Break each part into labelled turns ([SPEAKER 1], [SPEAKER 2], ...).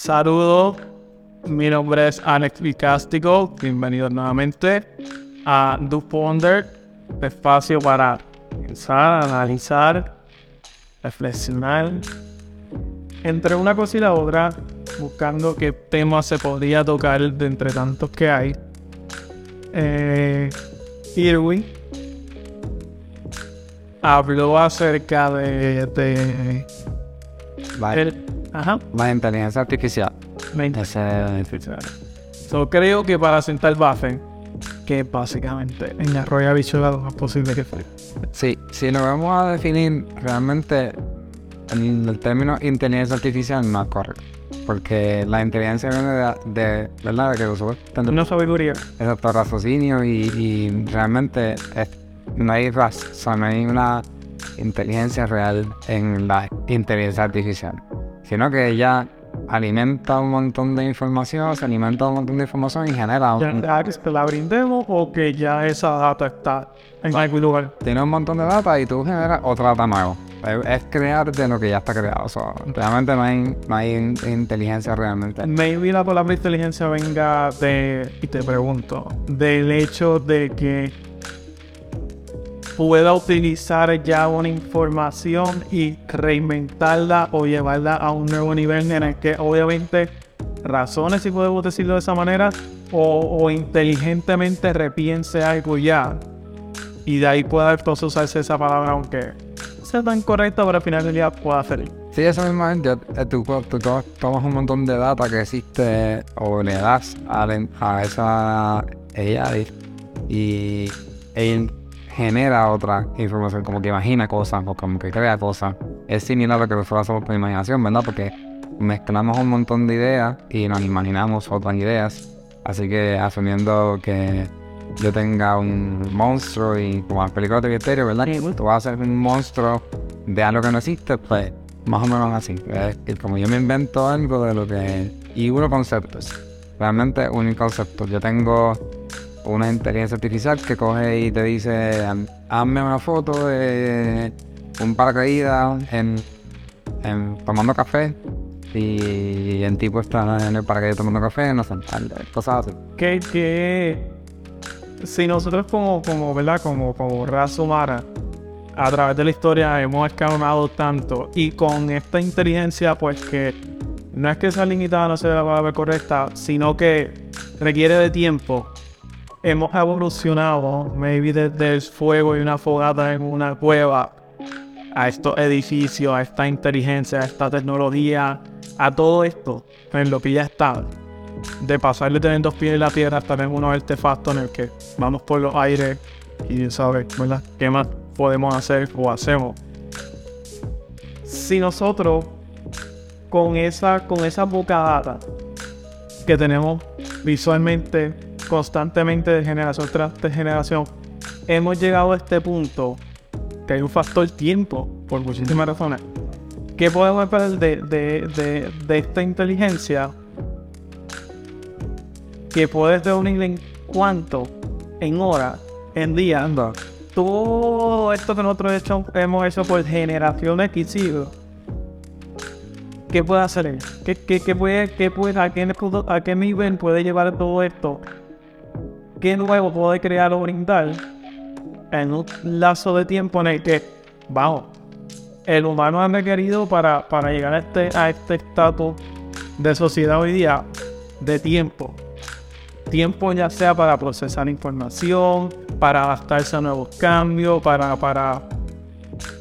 [SPEAKER 1] Saludos, mi nombre es Alex Vicástico, bienvenidos nuevamente a Do Ponder, espacio para pensar, analizar, reflexionar, entre una cosa y la otra, buscando qué tema se podría tocar de entre tantos que hay. Eh, Irwin habló acerca de, de ajá,
[SPEAKER 2] la inteligencia artificial.
[SPEAKER 1] la
[SPEAKER 2] Ese,
[SPEAKER 1] So, creo que para sentar base, que básicamente en Arroyo Habichuela lo más posible que fue.
[SPEAKER 2] sí, si lo vamos a definir realmente en el término inteligencia artificial no es correcto. Porque la inteligencia viene de, ¿verdad? De que nosotros
[SPEAKER 1] Una sabiduría.
[SPEAKER 2] exacto raciocinio y, y realmente es- no hay raz- o sea, no hay una inteligencia real en la inteligencia artificial. Sino que ella alimenta un montón de información, se alimenta un montón de información y genera un,
[SPEAKER 1] ya que la brindemos o que ya esa data está en algún lugar.
[SPEAKER 2] tiene un montón de data y tú generas otra data nueva. Es, es crear de lo que ya está creado. O sea, realmente no hay, no hay in- inteligencia realmente.
[SPEAKER 1] Maybe la palabra inteligencia venga de, y te pregunto, del hecho de que pueda utilizar ya una información y reinventarla o llevarla a un nuevo nivel en el que obviamente razones, si podemos decirlo de esa manera, o, o inteligentemente repiense algo ya. Y de ahí pueda entonces usarse esa palabra aunque sea tan correcta, pero al final del día pueda hacer.
[SPEAKER 2] Sí, eso mismo es. yo- eh, tú, tú to- tomas un montón de data que existe o le das a, a esa AI y él genera otra información, como que imagina cosas o como que crea cosas. Es similar a lo que nosotros hacemos con imaginación, ¿verdad? Porque mezclamos un montón de ideas y nos imaginamos otras ideas. Así que asumiendo que yo tenga un monstruo y como las películas de misterio, ¿verdad? Tú vas a ser un monstruo de algo que no existe, pues más o menos así. Es como yo me invento algo de lo que... Y uno conceptos. Realmente un concepto. Yo tengo una inteligencia artificial que coge y te dice, "Haz- hazme una foto de un paracaídas en, tomando café y el tipo está en el paracaídas tomando café, no sé, cosas así.
[SPEAKER 1] que, que si nosotros como, como, ¿verdad? Como, como raza humana, a través de la historia hemos escalonado tanto y con esta inteligencia, pues que no es que sea limitada, no sea la palabra correcta, sino que requiere de tiempo. Hemos evolucionado, maybe desde el fuego y una fogata en una cueva, a estos edificios, a esta inteligencia, a esta tecnología, a todo esto, en lo que ya está de pasar de tener dos pies en la tierra hasta tener unos artefactos en el que vamos por los aires y saber, ¿verdad? ¿Qué más podemos hacer o hacemos? Si nosotros con esa, con esa boca data que tenemos visualmente, constantemente de generación tras de generación, hemos llegado a este punto que hay un factor tiempo, por muchísimas razones. ¿Qué podemos esperar de, de, de, de esta inteligencia que puedes reunir en cuánto, en horas, en días,
[SPEAKER 2] Anda.
[SPEAKER 1] todo esto que nosotros hecho- hemos hecho por generaciones y siglos. ¿Qué puede hacer él? ¿Qué, qué, qué puede, qué puede, a, qué, a qué nivel puede llevar todo esto? ¿Qué nuevo puede crear o brindar en un lazo de tiempo en el que, vamos, el humano ha requerido para, para llegar a este a este estatus de sociedad hoy día de tiempo? tiempo ya sea para procesar información, para adaptarse a nuevos cambios, para, para,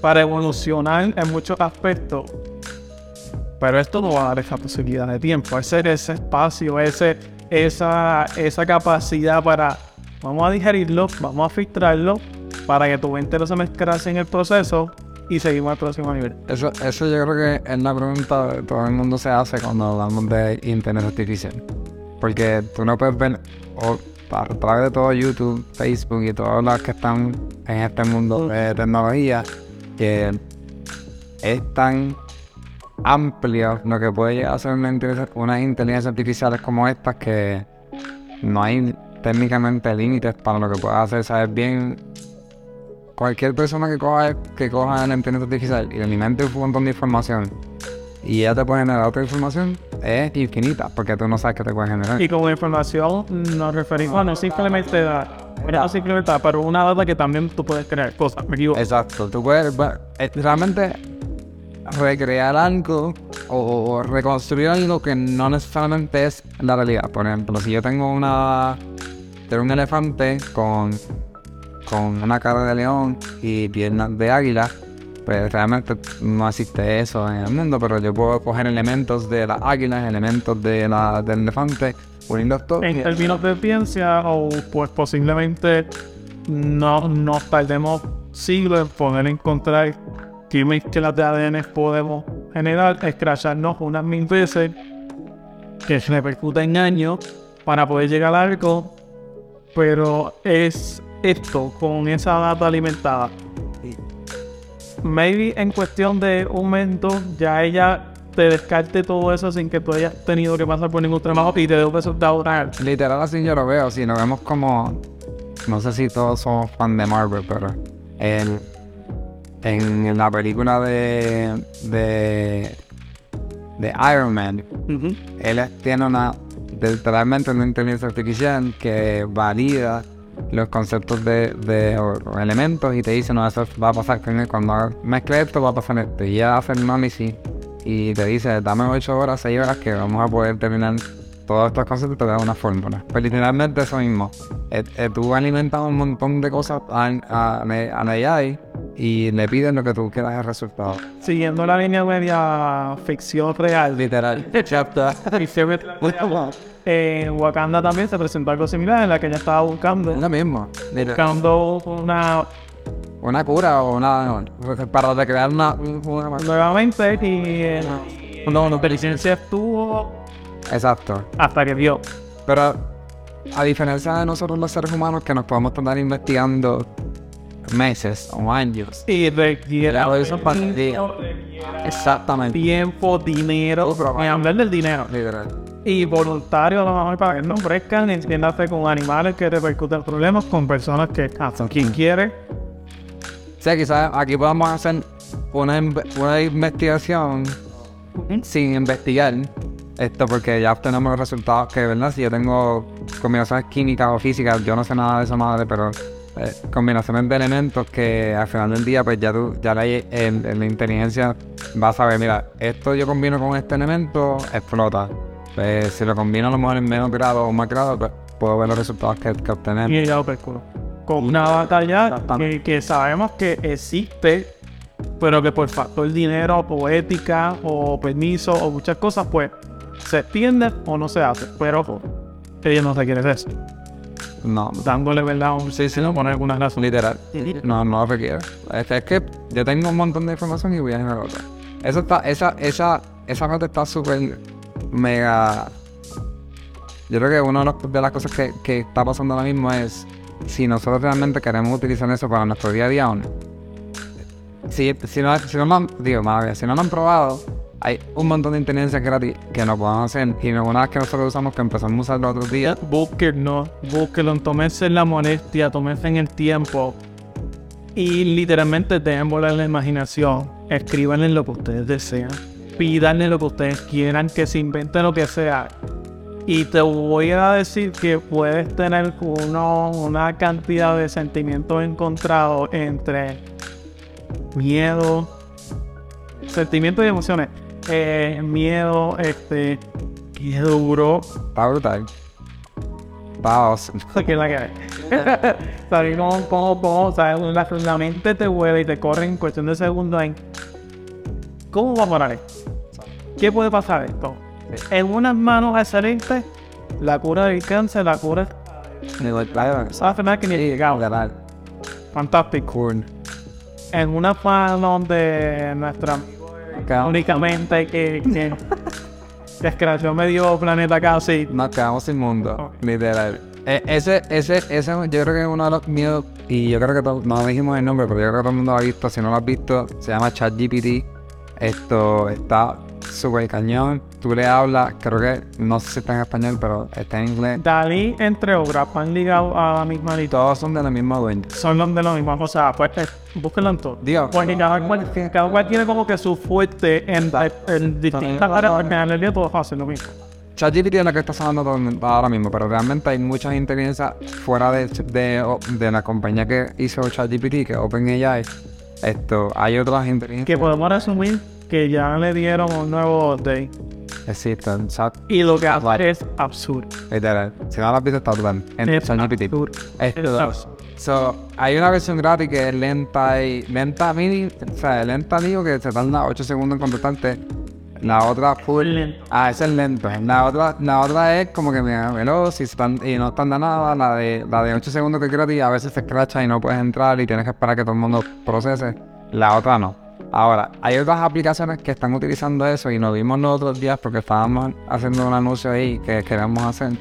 [SPEAKER 1] para evolucionar en muchos aspectos. Pero esto no va a dar esa posibilidad de tiempo, ese, ese espacio, ese, esa, esa capacidad para, vamos a digerirlo, vamos a filtrarlo, para que tu mente no se mezclase en el proceso y seguimos al próximo nivel.
[SPEAKER 2] Eso, eso yo creo que es la pregunta que todo el mundo se hace cuando hablamos de inteligencia artificial. Porque tú no puedes ver, a través de todo YouTube, Facebook y todas las que están en este mundo de tecnología, que es tan amplio lo que puede llegar a ser una inteligencia, unas inteligencias artificiales como estas que no hay técnicamente límites para lo que pueda hacer. Sabes bien, cualquier persona que coja, que coja la inteligencia artificial y le alimente un montón de información y ella te puede generar otra información, es infinita, porque tú no sabes qué te puede generar.
[SPEAKER 1] Y como información nos referimos a no simplemente a, no simplemente pero una data que también tú puedes crear cosas. Me.
[SPEAKER 2] Exacto, tú puedes bueno, eh, realmente recrear algo o, reconstruir algo que no necesariamente es la realidad. Por ejemplo, si yo tengo una tengo un elefante con, con una cara de león y piernas de águila, pues realmente no existe eso en el mundo, pero yo puedo coger elementos de las águilas, elementos de la, del elefante, unirlos todos.
[SPEAKER 1] En términos de ciencia, o pues posiblemente no nos tardemos siglos en poder encontrar qué mezclas de ADN podemos generar, escracharnos unas mil veces, que se repercute en años, para poder llegar a algo, pero es esto, con esa data alimentada. Maybe en cuestión de un momento, ya ella te descarte todo eso sin que tú hayas tenido que pasar por ningún trabajo y te dé un resultado real.
[SPEAKER 2] Literal así yo lo veo, si nos vemos como, no sé si todos somos fan de Marvel, pero en, en la película de, de, de Iron Man, él tiene una, literalmente una inteligencia artificial que valida los conceptos de, de o- o elementos y te dice, no, eso va a pasar con él. Cuando mezcle esto, va a pasar esto. Y ella hace el análisis y te dice, dame 8 horas, 6 horas que vamos a poder terminar todos estos conceptos da una fórmula. Pues literalmente eso mismo. Eh, eh, tú alimentas un montón de cosas a, a, a AI y le pides lo que tú quieras el resultado.
[SPEAKER 1] Siguiendo la línea media ficción real,
[SPEAKER 2] Literal. Chapter.
[SPEAKER 1] ficción real, en Wakanda también se presentó algo similar en la que ella estaba buscando,
[SPEAKER 2] mismo. Literal.
[SPEAKER 1] buscando una
[SPEAKER 2] Una cura o una... Para recrear una... una-
[SPEAKER 1] nuevamente y eh, no, no, licencia estuvo
[SPEAKER 2] Exacto.
[SPEAKER 1] hasta que vio.
[SPEAKER 2] Pero a diferencia de nosotros los seres humanos que nos podemos estar investigando meses o años.
[SPEAKER 1] Y requiere
[SPEAKER 2] eso. Exactamente.
[SPEAKER 1] tiempo, dinero, en hablar del dinero.
[SPEAKER 2] Literal.
[SPEAKER 1] Y voluntario a lo mejor para que no ofrezcan, entiéndase con animales que repercuten problemas, con personas que hacen quien quiere.
[SPEAKER 2] O sea, quizás aquí podamos hacer una, una investigación sin investigar esto porque ya obtenemos los resultados que, ¿verdad? Si yo tengo combinaciones químicas o físicas, yo no sé nada de esa madre, pero eh, combinaciones de elementos que al final del día, pues ya tú, ya la, el- la inteligencia va a saber, mira, esto yo combino con este elemento, explota. Pues si lo combino a lo mejor en menos grado o más grado, pues puedo ver los resultados que, que obtenemos.
[SPEAKER 1] Y percuró. Con una batalla que, que sabemos que existe, pero que por factor dinero, o ética, o permiso, o muchas cosas, pues se extiende o no se hace. Pero ella no requiere eso.
[SPEAKER 2] No,
[SPEAKER 1] Dándole, ¿verdad? Un sí, sí, no poner alguna razón.
[SPEAKER 2] Literal. No, no lo requiere. Es, es que yo tengo un montón de información y voy a generar otra. Eso está, esa, esa, esa parte está súper mega. Yo creo que una de, las cosas que, que está pasando ahora mismo es si nosotros realmente queremos utilizar eso para nuestro día a día o no. Si, si, no, si no lo han, digo, madre si no lo han probado, hay un montón de inteligencia gratis que no podemos hacer. Y una vez que nosotros usamos, que empezamos a usar los otros días,
[SPEAKER 1] Búsquenlo, búsquenlo, tómense la molestia, tómense en el tiempo y literalmente dejen volar la imaginación. Escríbanle lo que ustedes desean, pídanle lo que ustedes quieran, que se inventen lo que sea. Y te voy a decir que puedes tener uno, una cantidad de sentimientos encontrados entre miedo, sentimientos y emociones. Eh, miedo, este, qué duro,
[SPEAKER 2] está brutal. Awesome.
[SPEAKER 1] que la que. ¿Sabes cómo, cómo, cómo, sabes? La, la mente te vuela y te corre en cuestión de segundos en ¿Cómo va a parar esto? ¿Qué puede pasar esto? En unas manos excelentes, la cura del cáncer, la cura esa enfermedad que ni
[SPEAKER 2] literal.
[SPEAKER 1] Fantástico. En unas manos de nuestra únicamente que, que, que escrachó medio planeta casi.
[SPEAKER 2] Nos quedamos sin mundo,
[SPEAKER 1] Ok.
[SPEAKER 2] literal. E- ese, ese, ese, yo creo que es uno de los miedos, y yo creo que todo- no dijimos el nombre, pero yo creo que todo el mundo lo ha visto. Si no lo has visto, se llama ChatGPT. Esto está súper cañón. Tú le hablas, creo que, no sé si está en español, pero está en inglés.
[SPEAKER 1] Dalí, entre obras, van ligados a la misma
[SPEAKER 2] Y
[SPEAKER 1] lista.
[SPEAKER 2] todos son de la misma dueña.
[SPEAKER 1] Son los de los mismos. O sea, pues, eh, búsquenlo en todo.
[SPEAKER 2] Digo,
[SPEAKER 1] Porque cada cual, cada cual tiene como que su fuerte en, en distintas áreas, porque al final del día todos hacen lo mismo.
[SPEAKER 2] ChatGPT es la que está sonando el ahora mismo, pero realmente hay muchas inteligencias fuera de, de, de la compañía que hizo ChatGPT, que es OpenAI. Esto, hay otras inteligencias
[SPEAKER 1] Que podemos resumir que ya le dieron un nuevo update.
[SPEAKER 2] existen. Chat,
[SPEAKER 1] Y lo que hace es absurdo.
[SPEAKER 2] literal. Si no lo has visto, está brutal. En ChatGPT.
[SPEAKER 1] absurdo.
[SPEAKER 2] So, hay una versión gratis que es lenta y lenta mini, o sea, lenta digo que se tarda 8 segundos en contestarte. La otra full.
[SPEAKER 1] Lento.
[SPEAKER 2] Ah, esa es lento. La otra, la otra es como que me veloz y, tan- y no tarda nada. La de, la de 8 segundos que es gratis a veces se escracha y no puedes entrar y tienes que esperar que todo el mundo procese. La otra no. Ahora, hay otras aplicaciones que están utilizando eso y nos vimos los otros días porque estábamos haciendo un anuncio ahí que queremos hacer.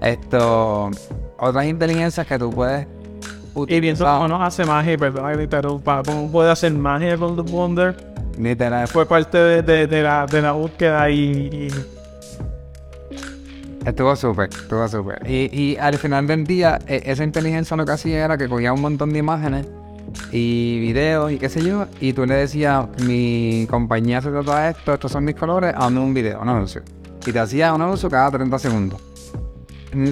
[SPEAKER 2] Esto, otras inteligencias que tú puedes
[SPEAKER 1] Y pienso
[SPEAKER 2] utilizar.
[SPEAKER 1] que no hace magia, perdón, cómo puede hacer magia con The Wonder
[SPEAKER 2] Literal,
[SPEAKER 1] fue parte de, de, de la, de la búsqueda y, y
[SPEAKER 2] Estuvo súper, estuvo súper. Y, y al final del día, e- esa inteligencia lo que hacía era que cogía un montón de imágenes y videos y qué sé yo, y tú le decías, mi compañía se trata de esto, estos son mis colores, hazme un video, un anuncio. Y te hacía un anuncio cada 30 segundos. Mm,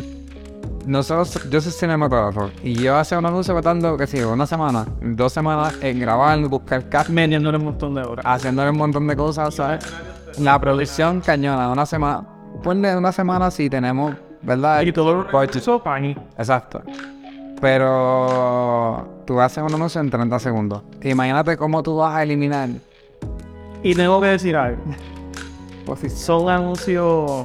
[SPEAKER 2] Nosotros, yo soy cinematógrafo y yo hacía un anuncio tratando, qué sé yo, una semana, dos semanas en grabar, buscar cast
[SPEAKER 1] metiéndole un montón de horas.
[SPEAKER 2] haciéndole un montón de cosas, ¿sabes? La producción cañona, una semana, ponle una semana si tenemos, ¿verdad?
[SPEAKER 1] Y todo lo.
[SPEAKER 2] Exacto. Pero tú haces un anuncio en 30 segundos. Imagínate cómo tú vas a eliminar.
[SPEAKER 1] Y tengo que decir algo.
[SPEAKER 2] Pues sí,
[SPEAKER 1] Son anuncios.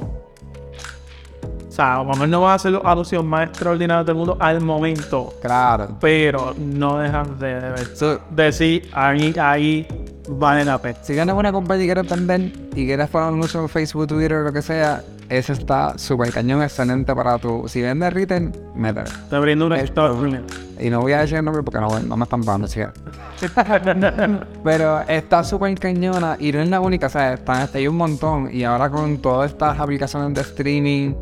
[SPEAKER 1] O sea, no van a ser los anuncios más extraordinarios del mundo al momento.
[SPEAKER 2] Claro.
[SPEAKER 1] Pero no dejan de, de ver.
[SPEAKER 2] So,
[SPEAKER 1] decir ahí, ahí vale la pena.
[SPEAKER 2] si tienes una compañía y quieres vender y quieres poner un anuncio en Facebook, Twitter, lo que sea, ese está súper cañón, excelente para tu. Si vendes retail, métele.
[SPEAKER 1] Te brindo una historia.
[SPEAKER 2] Y no voy a decir el nombre porque no, no me están pagando, que. Pero está súper cañona y no es la única, o sea, está- hay un montón. Y ahora con todas estas aplicaciones de streaming,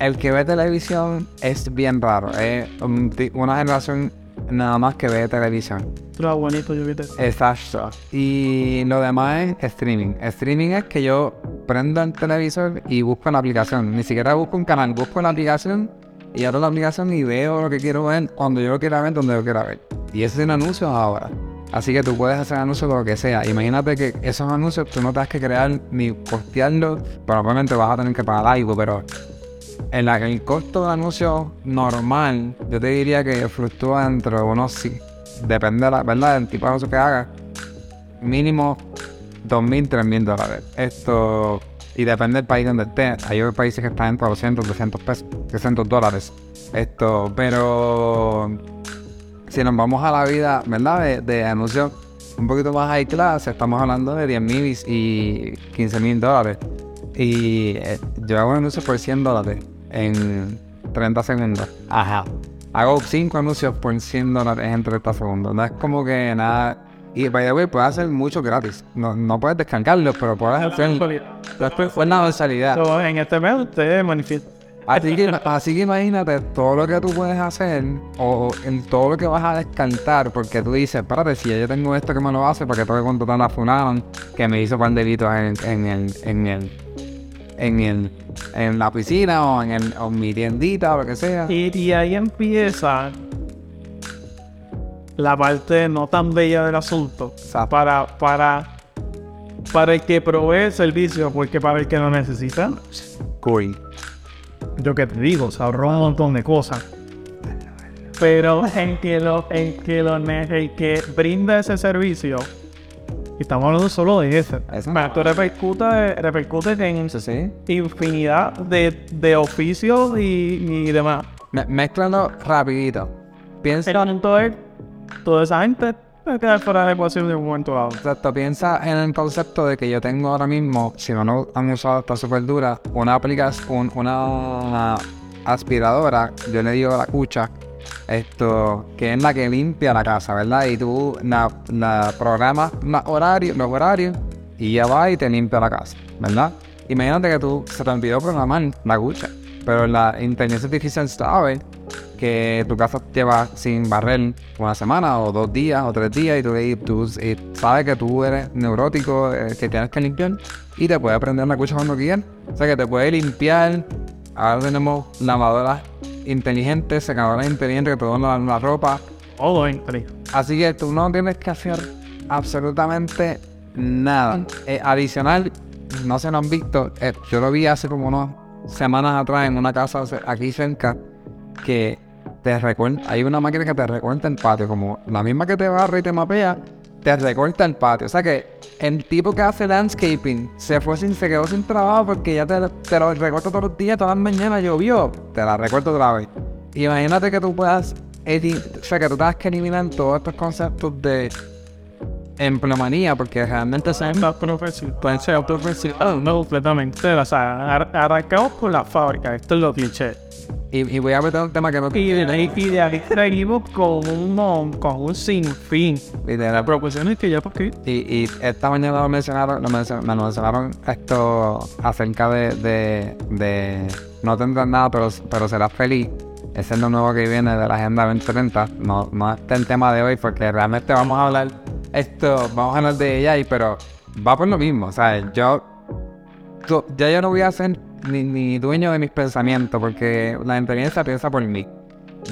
[SPEAKER 2] el que ve televisión es bien raro. Es una generación nada más que ve televisión.
[SPEAKER 1] Era bonito, yo vi
[SPEAKER 2] Exacto. Y lo demás es streaming. Streaming es que yo prendo el televisor y busco la aplicación. Ni siquiera busco un canal, busco la aplicación y abro la aplicación y veo lo que quiero ver cuando yo lo quiera ver, donde yo quiera ver. Y eso es un anuncio ahora. Así que tú puedes hacer anuncios con lo que sea. Imagínate que esos anuncios tú no tengas que crear ni postearlos, probablemente vas a tener que pagar algo, pero en el costo de anuncio normal, yo te diría que fluctúa entre unos sí. Depende de la verdad del tipo de anuncio que hagas. Mínimo 2.000, 3.000 dólares. Esto. Y depende del país donde estés. Hay otros países que están entre 200, 200 pesos, 300 dólares. Esto, pero. Si nos vamos a la vida, ¿verdad? De, de anuncios un poquito más high class, estamos hablando de 10.000 y 15.000 dólares. Y eh, yo hago un anuncio por 100 dólares en 30 segundos. Ajá. Hago 5 anuncios por 100 dólares en 30 segundos. No es como que nada. Y by the way, puedes hacer mucho gratis. No, no puedes descargarlos, pero puedes hacer. Después fue una versalidad.
[SPEAKER 1] So, en este mes usted manifiesta.
[SPEAKER 2] Así que, así que imagínate todo lo que tú puedes hacer o en todo lo que vas a descartar, porque tú dices, espérate, si yo tengo esto que me lo hace, porque tengo que contratar a Funaron, que me hizo par de delitos en, en el, en el, en el, en la piscina o en el, o en mi tiendita o lo que sea.
[SPEAKER 1] Y, y ahí empieza la parte no tan bella del asunto.
[SPEAKER 2] Exacto.
[SPEAKER 1] Para, para, para el que provee el servicio, porque para el que lo necesita,
[SPEAKER 2] Cool.
[SPEAKER 1] Yo que te digo, se ahorró un montón de cosas. Pero en que lo, en que lo el que brinda ese servicio, y estamos hablando solo de ese.
[SPEAKER 2] Eso.
[SPEAKER 1] Esto repercute, repercute en
[SPEAKER 2] sí.
[SPEAKER 1] infinidad de, de oficios y, y demás.
[SPEAKER 2] Me- Mézclalo rapidito. Piensa,
[SPEAKER 1] Pero entonces, toda esa gente quedar fuera de la ecuación de un momento a.
[SPEAKER 2] Exacto, piensa en el concepto de que yo tengo ahora mismo, si no lo han usado, está súper dura, una aplicación, una aspiradora, yo le digo la cucha, esto, que es la que limpia la casa, ¿verdad? Y tú la, la programas los horarios, los horarios y ella va y te limpia la casa, ¿verdad? Imagínate que tú se te olvidó programar la ducha, pero la inteligencia artificial sabe que tu casa lleva sin barrer una semana o dos días o tres días y tú, y tú y sabes que tú eres neurótico, eh, que tienes que limpiar y te puede prender la ducha cuando quieras. O sea que te puede limpiar. Ahora tenemos lavadoras inteligentes, secadoras inteligentes que te lavan la ropa.
[SPEAKER 1] Todo inteligente.
[SPEAKER 2] Así que tú no tienes que hacer absolutamente nada. Eh, adicional, no se lo han visto. eh, yo lo vi hace como unas semanas atrás en una casa aquí cerca que te recorta. Hay una máquina que te recorta el patio, como la misma que te barra y te mapea, te recorta el patio. O sea que el tipo que hace landscaping se fue sin, se quedó sin trabajo porque ya te, te lo recorta todos los días, todas las mañanas llovió, te la recorta otra vez. Imagínate que tú puedas o sea que tú tengas que eliminar todos estos conceptos de empleomanía porque realmente se.
[SPEAKER 1] Pueden ser autoprofesional. No, completamente. O sea, ar- arrancamos con la fábrica. Esto es lo cliché.
[SPEAKER 2] Y, y voy a meter un tema que no
[SPEAKER 1] Y de ahí, y de ahí seguimos con un, con un sinfín de
[SPEAKER 2] literal,
[SPEAKER 1] proposiciones que ya porque
[SPEAKER 2] Y, y esta mañana lo mencionaron, lo mencio- me lo mencionaron esto acerca de, de, de no tendrás nada, pero, pero serás feliz. Ese es lo nuevo que viene de la Agenda 2030. No, no está el tema de hoy porque realmente vamos a hablar esto, vamos a hablar de ella, y, pero va por lo mismo. O sea, yo, yo- ya yo no voy a ser ni, ni dueño de mis pensamientos porque la inteligencia piensa por mí.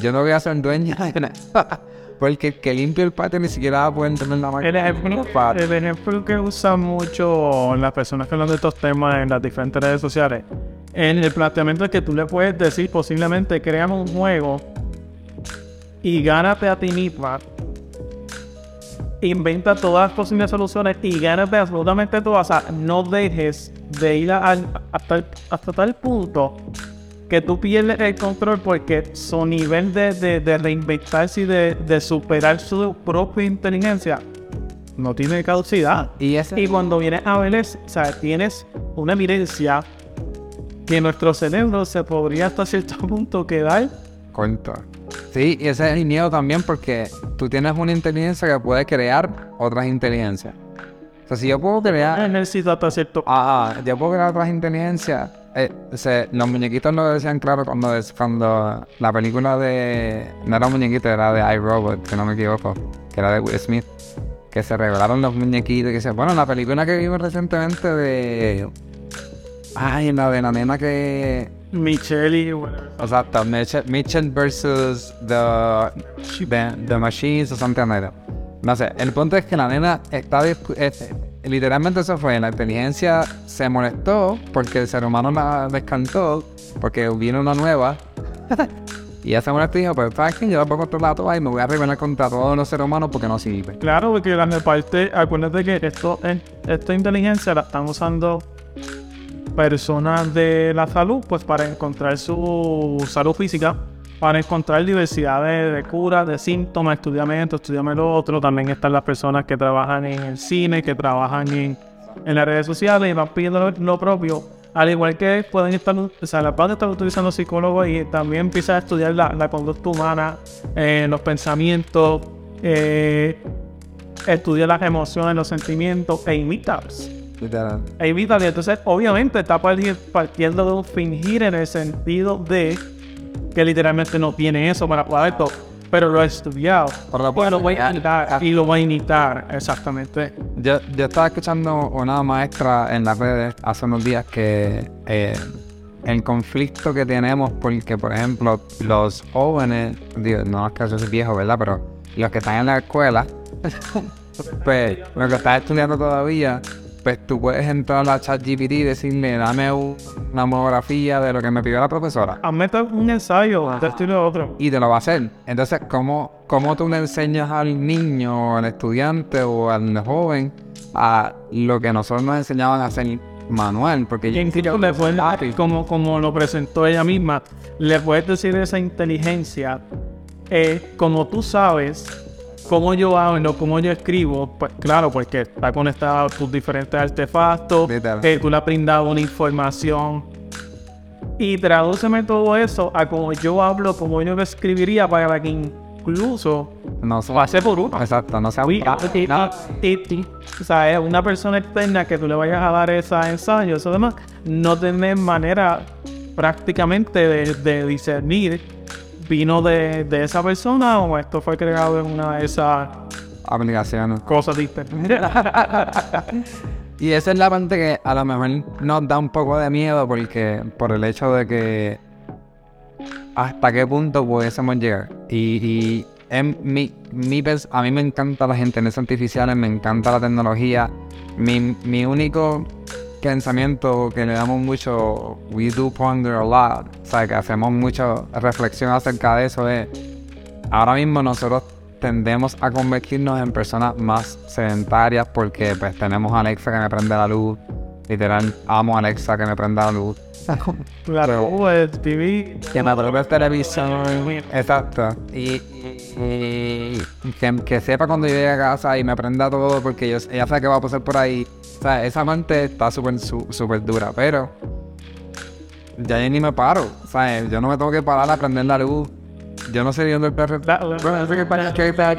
[SPEAKER 2] Yo no voy a ser dueño de nada. Porque el que limpia el patio ni siquiera poder tener la máquina.
[SPEAKER 1] El ejemplo, el ejemplo que usan mucho las personas que hablan de estos temas en las diferentes redes sociales, en el planteamiento es que tú le puedes decir posiblemente creamos un juego y gánate a ti misma, inventa todas las posibles soluciones y gánate absolutamente todas. O sea, no dejes de ir a- hasta, hasta tal punto que tú pierdes el control porque su nivel de, de, de reinventarse y de, de superar su propia inteligencia no tiene caducidad.
[SPEAKER 2] Y ese
[SPEAKER 1] Y cuando vienes a ver, es- o sea, tienes una evidencia que nuestro cerebro se podría hasta cierto punto quedar.
[SPEAKER 2] corto. Sí, y ese es el miedo también porque tú tienes una inteligencia que puede crear otras inteligencias. O sea, si yo puedo crear...
[SPEAKER 1] sitio hasta cierto
[SPEAKER 2] Ah, ah, yo puedo crear otras inteligencias. Eh, o sea, los muñequitos lo decían claro cuando, cuando la película de... No era un muñequito, era de iRobot, si no me equivoco. Que era de Will Smith. Que se revelaron los muñequitos. Y que se... Bueno, la película que vimos recientemente de... Ay, la de la nena que...
[SPEAKER 1] Michelle y whatever.
[SPEAKER 2] Exacto, Mitchell, Mitchell versus the, the, the Machines o something like that. No sé, el punto es que la nena está... literalmente eso fue, la inteligencia se molestó porque el ser humano la descantó, porque vino una nueva. y ella se molestó y dijo, pues sabes que yo la puedo controlar toda y me voy a rebelar contra todos los seres humanos porque no sirve.
[SPEAKER 1] Claro, porque la parte, acuérdate que esto, esta inteligencia la están usando personas de la salud, pues para encontrar su salud física, para encontrar diversidad de, curas, de síntomas, estudiamiento, estudiame lo otro. También están las personas que trabajan en el cine, que trabajan en, las redes sociales y van pidiendo lo, propio. Al igual que pueden estar, o sea, las van a estar utilizando psicólogos y también empiezan a estudiar la, conducta humana, eh, los pensamientos, eh, estudia las emociones, los sentimientos e imitarlos.
[SPEAKER 2] Literal.
[SPEAKER 1] Entonces, obviamente, está parti- partiendo de un fingir en el sentido de que literalmente no tiene eso para poder todo, pero lo ha estudiado.
[SPEAKER 2] Pero lo
[SPEAKER 1] Bueno, lo voy a imitar y lo voy a imitar, exactamente.
[SPEAKER 2] Yo, yo estaba escuchando una maestra en las redes hace unos días que eh, el conflicto que tenemos porque, por ejemplo, los jóvenes, digo, no es que yo soy viejo, ¿verdad? Pero los que están en la escuela, pues, los que están estudiando todavía, pues tú puedes entrar a la chat GPT y decirle, dame un- una monografía de lo que me pidió la profesora.
[SPEAKER 1] Hazme un ensayo de esto y lo otro.
[SPEAKER 2] Y te lo va a hacer. Entonces, ¿cómo, cómo tú le enseñas al niño, o al estudiante o al joven a lo que nosotros nos enseñaban a hacer manual? Porque yo-
[SPEAKER 1] incluso le puedes, como, como lo presentó ella misma, le puedes decir esa inteligencia, eh, como tú sabes cómo yo hablo, cómo yo escribo, pues claro, porque está conectado a tus diferentes artefactos, eh, tú le has brindado una información. Y tradúceme todo eso a como yo hablo, como yo lo escribiría para que incluso
[SPEAKER 2] No se
[SPEAKER 1] pase por uno.
[SPEAKER 2] Exacto, no se
[SPEAKER 1] Uy,
[SPEAKER 2] no,
[SPEAKER 1] y-
[SPEAKER 2] no,
[SPEAKER 1] y- y- O sea, es una persona externa que tú le vayas a dar ese ensayo, eso demás, no tener manera prácticamente de, de discernir vino de, de esa persona o esto fue creado en una de esas
[SPEAKER 2] aplicaciones.
[SPEAKER 1] cosas internet.
[SPEAKER 2] Y esa es la parte que a lo mejor nos da un poco de miedo porque por el hecho de que hasta qué punto pudiésemos llegar. Y, y en mi, mi a mí me encanta las inteligencias artificiales, me encanta la tecnología. Mi, mi único pensamiento que le damos mucho, we do ponder a lot, o sea, que hacemos mucha reflexión acerca de eso es, ahora mismo nosotros tendemos a convertirnos en personas más sedentarias porque pues tenemos a Alexa que me prende la luz, literal, amo a Alexa que me prenda la luz.
[SPEAKER 1] Claro, pues, TV.
[SPEAKER 2] Que me el televisor. Exacto. Y, y- y que, que sepa cuando yo llegue a casa y me prenda todo porque yo, ella sabe que va a pasar por ahí. O sea, esa parte está súper su- súper dura, pero ya yo ni me paro. O sea, yo no me tengo que parar a prender la luz. Yo no sé de dónde el perro
[SPEAKER 1] la-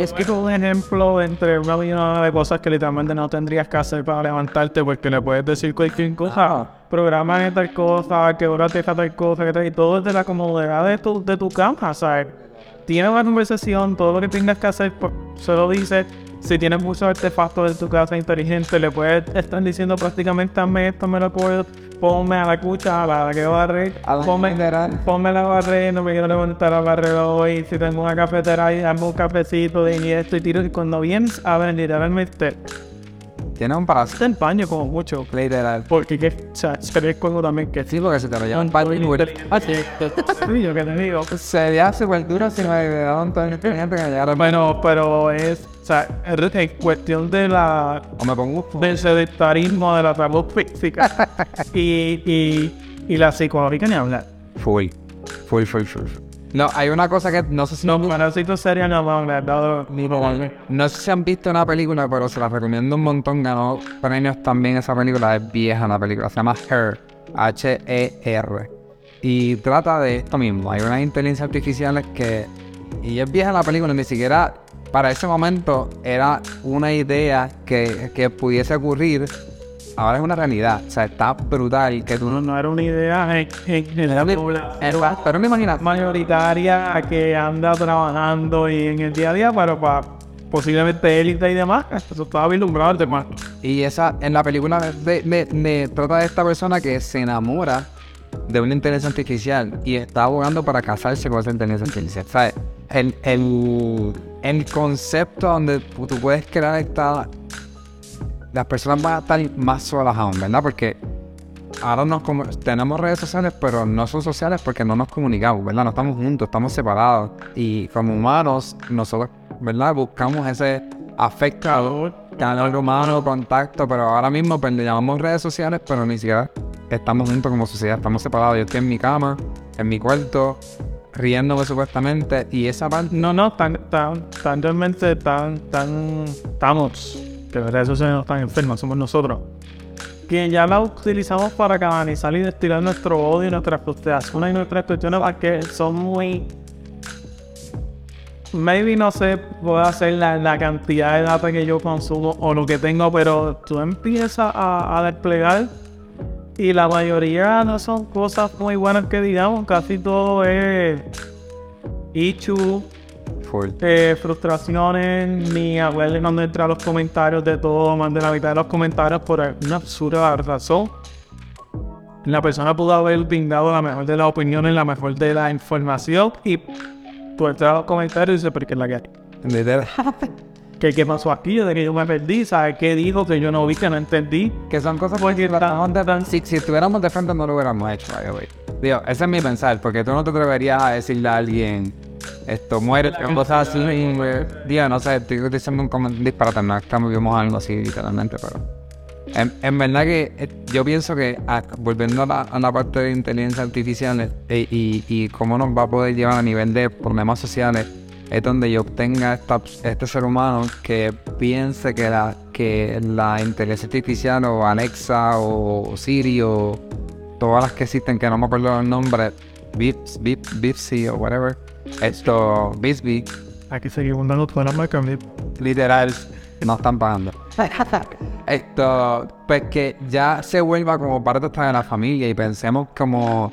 [SPEAKER 1] Es que un ejemplo entre una millonada de cosas que literalmente no tendrías que hacer para levantarte porque le puedes decir cualquier cosa. Programa de tal cosa, que hora te deja tal cosa, que tal, y todo desde la comodidad de tu, de tu cama, ¿sabes? Tienes una conversación, todo lo que tengas que hacer, pues, se lo dices. Si tienes muchos artefactos en tu casa inteligente, le puedes estar diciendo prácticamente hazme esto, me lo puedo, ponme a la cucha, a la que
[SPEAKER 2] la
[SPEAKER 1] ponme, ponme la barrer, no me quiero levantar a barrer hoy, si tengo una cafetera ahí, dame un cafecito de y esto y tiro, y cuando vienes a ver literalmente,
[SPEAKER 2] Tiene un parásito.
[SPEAKER 1] te empaño como mucho,
[SPEAKER 2] Literal.
[SPEAKER 1] porque que, o sea, sería algo también que
[SPEAKER 2] Sí, porque se te lo llevan para el
[SPEAKER 1] Sí, yo que te digo.
[SPEAKER 2] Sería súper duro si me ayudaran todo el que.
[SPEAKER 1] Bueno, pero es, o sea, es cuestión de la
[SPEAKER 2] O me pongo
[SPEAKER 1] del sedentarismo, de la salud física y, y, y la psicológica ni hablar.
[SPEAKER 2] Full. Full, full, full. No, hay una cosa que no sé si
[SPEAKER 1] No, parásitos serían no van a dado ni
[SPEAKER 2] No sé si han visto una película, pero se la recomiendo un montón. Ganó premios también esa película. Es vieja la película. Se llama Her. H-E-R. Y trata de esto mismo. Hay unas inteligencias artificiales que... Y es vieja la película. Ni siquiera para ese momento era una idea que, que pudiese ocurrir. Ahora es una realidad. O sea, está brutal que tú
[SPEAKER 1] No, no era una idea en, en, en la población
[SPEAKER 2] Pero me imaginas,
[SPEAKER 1] mayoritaria que anda trabajando y en el día a día, pero para posiblemente élite y demás, eso estaba vislumbrado el tema.
[SPEAKER 2] Y esa, en la película de, de- de- trata de esta persona que se enamora de una inteligencia artificial y está abogando para casarse con esa inteligencia artificial. ¿Sabes? El, el, el concepto donde tú puedes crear esta... Las personas van a estar más solas aún, ¿verdad? Porque ahora nos tenemos redes sociales, pero no son sociales porque no nos comunicamos, ¿verdad? No estamos juntos, estamos separados. Y como humanos, nosotros, ¿verdad? Buscamos ese afecto calor humano, contacto, pero ahora mismo pues, le llamamos redes sociales, pero ni siquiera estamos juntos como sociedad, estamos separados. Yo estoy en mi cama, en mi cuarto, riéndome supuestamente, y esa parte
[SPEAKER 1] No, no, tan, tan, tan realmente tan, tan, estamos, que las redes sociales no están enfermas, somos nosotros. Que ya la utilizamos para canalizar y destilar nuestro odio, nuestras frustraciones y nuestras cuestiones que son muy... Maybe no sé, puedo hacer la, la cantidad de data que yo consumo o lo que tengo, pero tú empiezas a, a desplegar y la mayoría no son cosas muy buenas que digamos, casi todo es
[SPEAKER 2] full.
[SPEAKER 1] Eh, frustraciones, ni a ver cuando entra los comentarios de todo, más de la mitad de los comentarios por una absurda razón. La persona pudo haber brindado la mejor de las opiniones, la mejor de la información y tú entras a los comentarios y dices, ¿pero qué es la que hay? ¿Qué, ¿Qué pasó aquí? ¿De que yo me perdí? ¿Sabes qué dijo que yo no vi, que no entendí?
[SPEAKER 2] que son cosas
[SPEAKER 1] porque tan- tan-
[SPEAKER 2] si, si estuviéramos de frente no lo hubiéramos hecho. Digo, ese es mi pensar, porque tú no te atreverías a decirle a alguien esto muere, cosas así, güey. Digo, no sé, estoy diciendo un disparate, no es que vimos algo así literalmente, pero en, en verdad que eh, yo pienso que ah, volviendo a la, a la parte de inteligencia artificial eh, y, y cómo nos va a poder llevar a nivel de problemas sociales, es donde yo obtenga esta, este ser humano que piense que la, que la inteligencia artificial o Alexa o Siri o todas las que existen, que no me acuerdo el nombre, Bips, Bip, Bipsy o whatever, esto, Bixby,
[SPEAKER 1] Hay que seguir mandando todas las marcas.
[SPEAKER 2] literal, no están pagando. Esto, pues que ya se vuelva como parte hasta de la familia y pensemos como.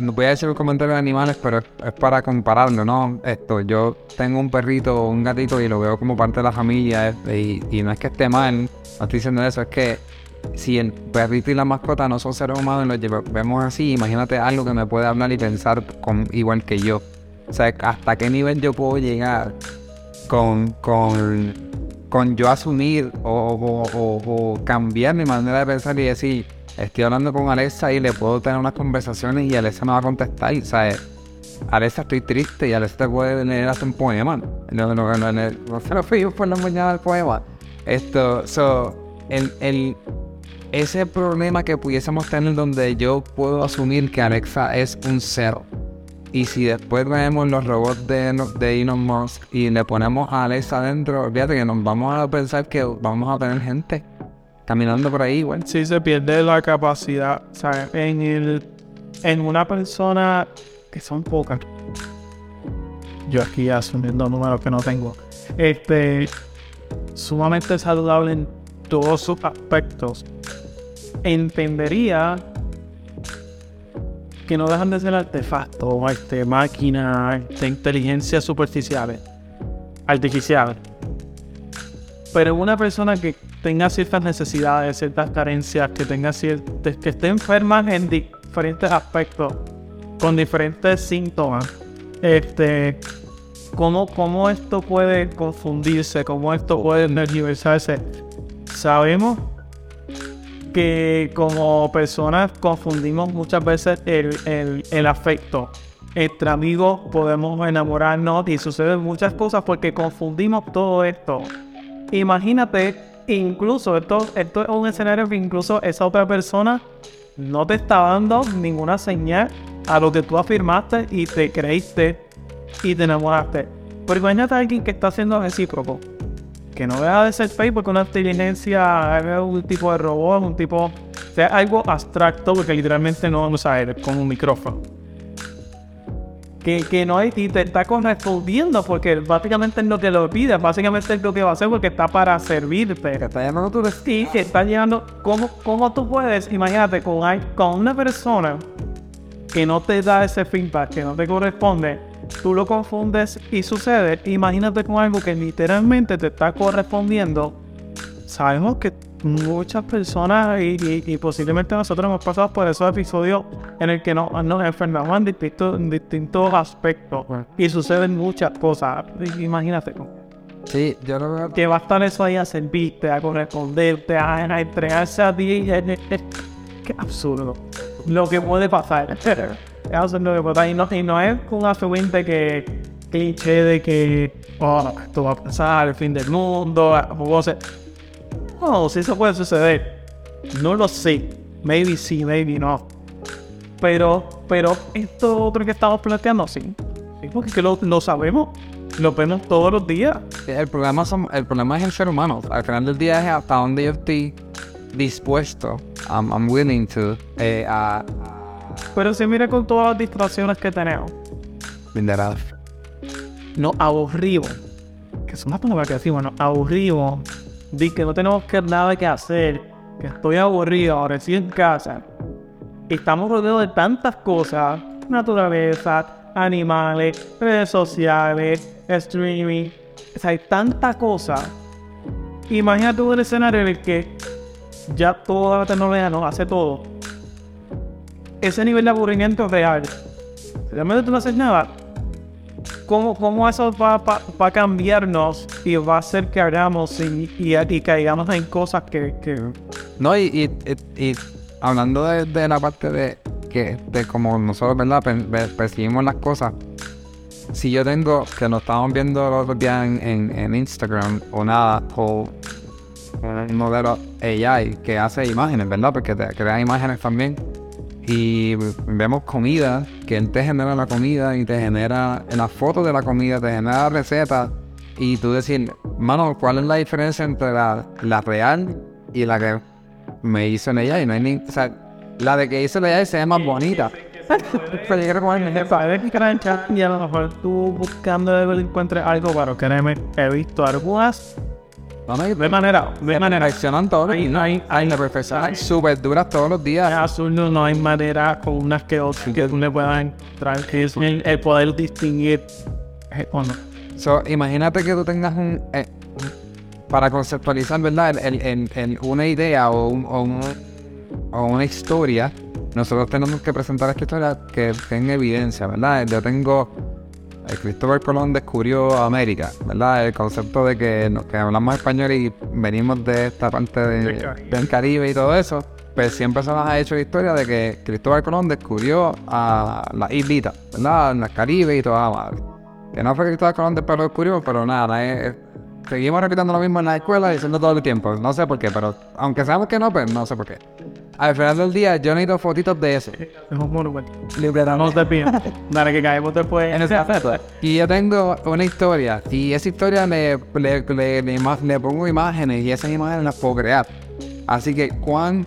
[SPEAKER 2] No voy a decir un comentario de animales, pero es, es para compararlo, ¿no? Esto, yo tengo un perrito o un gatito y lo veo como parte de la familia eh, y, y no es que esté mal, no estoy diciendo eso, es que si el perrito y la mascota no son seres humanos y los lleve- vemos así, imagínate algo que me puede hablar y pensar con, igual que yo. O sea, hasta qué nivel yo puedo llegar con, con, con yo asumir o, cambiar mi manera de pensar y decir, estoy hablando con Alexa y le puedo tener unas conversaciones y Alexa me va a contestar. Sea, Alexa estoy triste y Alexa te puede leer hasta un poema. No, no, no, no, no, se lo por la mañana el poema. Esto, so, el, el, ese problema que pudiésemos tener donde yo puedo asumir que Alexa es un cero. Y si después vemos los robots de, de Elon Musk y le ponemos a Alexa adentro, olvídate que nos vamos a pensar que vamos a tener gente caminando por ahí, güey.
[SPEAKER 1] Sí se pierde la capacidad, ¿sabes? En, el, en una persona que son pocas. Yo aquí asumiendo números que no tengo. Este, sumamente saludable en todos sus aspectos. Entendería que no dejan de ser artefactos, este, máquinas, este, inteligencias superficiales, artificiales. Pero una persona que tenga ciertas necesidades, ciertas carencias, que tenga ciertas, que esté enferma en diferentes aspectos, con diferentes síntomas, este, cómo, cómo esto puede confundirse, cómo esto puede nerviosarse. Sabemos que como personas confundimos muchas veces el, el, afecto. Entre amigos podemos enamorarnos y suceden muchas cosas porque confundimos todo esto. Imagínate, incluso esto, esto es un escenario que incluso esa otra persona no te está dando ninguna señal a lo que tú afirmaste y te creíste y te enamoraste. Pero imagínate a alguien que está haciendo recíproco. Que no deja de ser porque una inteligencia es un tipo de robot, un tipo. O sea, algo abstracto porque literalmente no vamos a ver con un micrófono. Que, que no hay, y te está correspondiendo porque básicamente es lo que lo pide, básicamente es lo que va a hacer porque está para servirte.
[SPEAKER 2] Está llamando tu
[SPEAKER 1] Sí, que está llegando. ¿Cómo, cómo tú puedes, imagínate, con, con una persona que no te da ese feedback, que no te corresponde, tú lo confundes y sucede? Imagínate con algo que literalmente te está correspondiendo. Sabemos que muchas personas y, y- y posiblemente nosotros hemos pasado por esos episodios en el que nos, nos enfermamos en distintos, en distintos aspectos y suceden muchas cosas. Imagínate.
[SPEAKER 2] Sí, yo veo.
[SPEAKER 1] que va a estar eso ahí a servirte, a corresponderte, a, a entregarse a ti. Qué absurdo. Lo que puede pasar. Es absurdo lo que. Y no, y no es un asumiente que cliché de que oh, esto va a pasar, el fin del mundo, o sea, No, si eso puede suceder. No lo sé. Maybe sí, maybe no. Pero, pero esto otro que estamos planteando, sí. Sí, porque es que lo, lo sabemos. Lo vemos todos los días.
[SPEAKER 2] El problema, son, el problema es el ser humano. Al final del día es hasta donde yo estoy dispuesto, I'm, I'm willing to, eh, a,
[SPEAKER 1] Pero si mira con todas las distracciones que tenemos,
[SPEAKER 2] a
[SPEAKER 1] nos aburrimos. Que es una palabra que decimos, nos aburrimos. Que no tenemos que nada que hacer. Que estoy aburrido, ahora estoy en casa. Y estamos rodeados de tantas cosas. Naturaleza, animales, redes sociales, streaming. O sea, hay tanta cosa. Imagínate un escenario en el que ya toda la tecnología nos hace todo. Ese nivel de aburrimiento real. Realmente tú no haces nada. ¿Cómo, cómo eso va, va- va a cambiarnos y va a hacer que hagamos y, y, y caigamos en cosas que, que
[SPEAKER 2] No, y, y, hablando de, de la parte de que de como nosotros, ¿verdad? Pe- pe- percibimos las cosas. Si yo tengo, que lo estábamos viendo los otros días en, en, en Instagram, una o un modelo AI que hace imágenes, ¿verdad? Porque te crea imágenes también. Y vemos comida, que él te genera la comida y te genera las fotos de la comida, te genera recetas. Y tú decir, mano, ¿cuál es la diferencia entre la, la real y la que me hizo en ella? Y no hay ni. O sea, la de que hizo en ella se ve más bonita. Peligro con el jefe.
[SPEAKER 1] Sabes crunchar y a lo mejor tú buscando encuentres algo, pero créeme, he visto algunas
[SPEAKER 2] No, no,
[SPEAKER 1] de manera, de manera
[SPEAKER 2] Reaccionan todos.
[SPEAKER 1] Hay-
[SPEAKER 2] No hay, hay. Súper duras todos los días.
[SPEAKER 1] azul no, no hay manera con unas que otras que tú le puedas entrar, que es el, el poder distinguir eh, o no.
[SPEAKER 2] So, imagínate que tú tengas un. eh, para conceptualizar, ¿verdad? El, el- el- el- una idea o, un- o un- o una historia, nosotros tenemos que presentar esta historia que tenga evidencia, ¿verdad? Yo tengo. Eh, Cristóbal Colón descubrió América, ¿verdad? El concepto de que, que hablamos español y venimos de esta parte de-
[SPEAKER 1] Del Caribe.
[SPEAKER 2] del Caribe y todo eso, pues siempre se nos ha hecho la historia de que Cristóbal Colón descubrió a la islita, ¿verdad? En el Caribe y toda la madre. Que no fue Cristóbal Colón después lo descubrió, pero nada, eh, eh, seguimos repitiendo lo mismo en la escuela diciendo todo el tiempo. No sé por qué, pero aunque sabemos que no, pues no sé por qué. Al final del día, yo necesito fotitos de eso.
[SPEAKER 1] Es un monumento.
[SPEAKER 2] Libretamos
[SPEAKER 1] Nos desvían. Dale que caemos después.
[SPEAKER 2] en ese aspecto. Y yo tengo una historia, y esa historia le, le, le, le le pongo imágenes, y esas imágenes las puedo crear. Así que, ¿cuán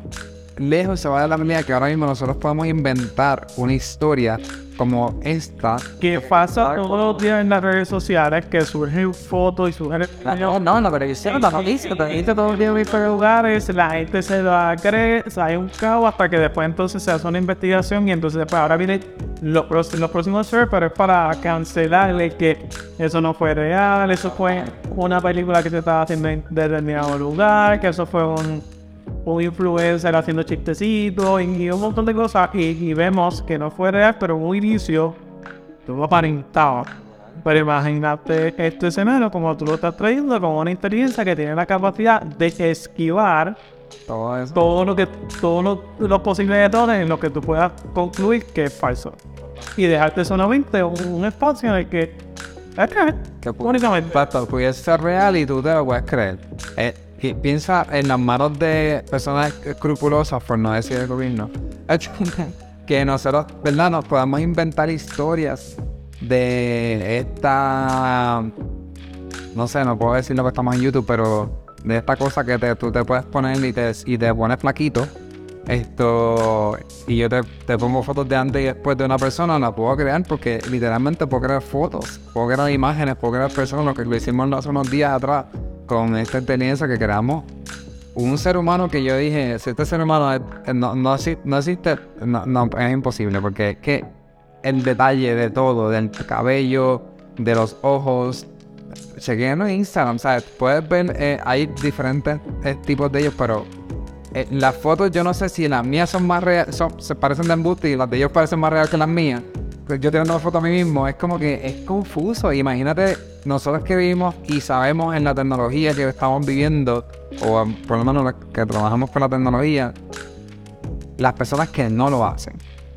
[SPEAKER 2] lejos se va de la realidad que ahora mismo nosotros podemos inventar una historia como esta?
[SPEAKER 1] Que pasa todos los días en las redes sociales que surgen fotos y surgen
[SPEAKER 2] No, no, no, pero yo sé,
[SPEAKER 1] la noticia, la gente todo el día por lugares, la gente se la cree, se hay un caos hasta que después entonces se hace una investigación y entonces después ahora viene los, los próximos ser, pero es para cancelarle que eso no fue real, eso fue una película que se estaba haciendo en determinado lugar, que eso fue un, un influencer haciendo chistecitos y, y un montón de cosas y, y vemos que no fue real, pero en un inicio todo aparentaba. Pero imagínate este escenario como tú lo estás trayendo con una inteligencia que tiene la capacidad de esquivar
[SPEAKER 2] Todo eso.
[SPEAKER 1] todo lo que todos los, los posibles errores en los que tú puedas concluir que es falso y dejarte solamente un, un espacio en el que es
[SPEAKER 2] Que
[SPEAKER 1] únicamente
[SPEAKER 2] pudiese ser real y tú te lo puedes creer. Eh, piensa en las manos de personas escrupulosas, por no decir el gobierno, que nosotros, ¿verdad? Nos podamos inventar historias de esta. No sé, no puedo decir lo que estamos en YouTube, pero de esta cosa que te- tú te puedes poner y te, y te pones flaquito. Esto, y yo te, te pongo fotos de antes y después de una persona, la puedo crear porque literalmente puedo crear fotos, puedo crear imágenes, puedo crear personas, lo que lo hicimos hace unos días atrás con esta inteligencia que creamos. Un ser humano que yo dije, si este ser humano eh, no, no, no existe, no, es imposible porque es que el detalle de todo, del cabello, de los ojos, chequeando Instagram, ¿sabes? Puedes ver, eh, hay diferentes eh, tipos de ellos, pero eh, las fotos yo no sé si las mías son más reales, se parecen de embuste y las de ellos parecen más reales que las mías. Yo tirando foto a mí mismo, es como que es confuso. Imagínate, nosotros que vivimos y sabemos en la tecnología que estamos viviendo, o um, por lo menos los que trabajamos con la tecnología, las personas que no lo hacen.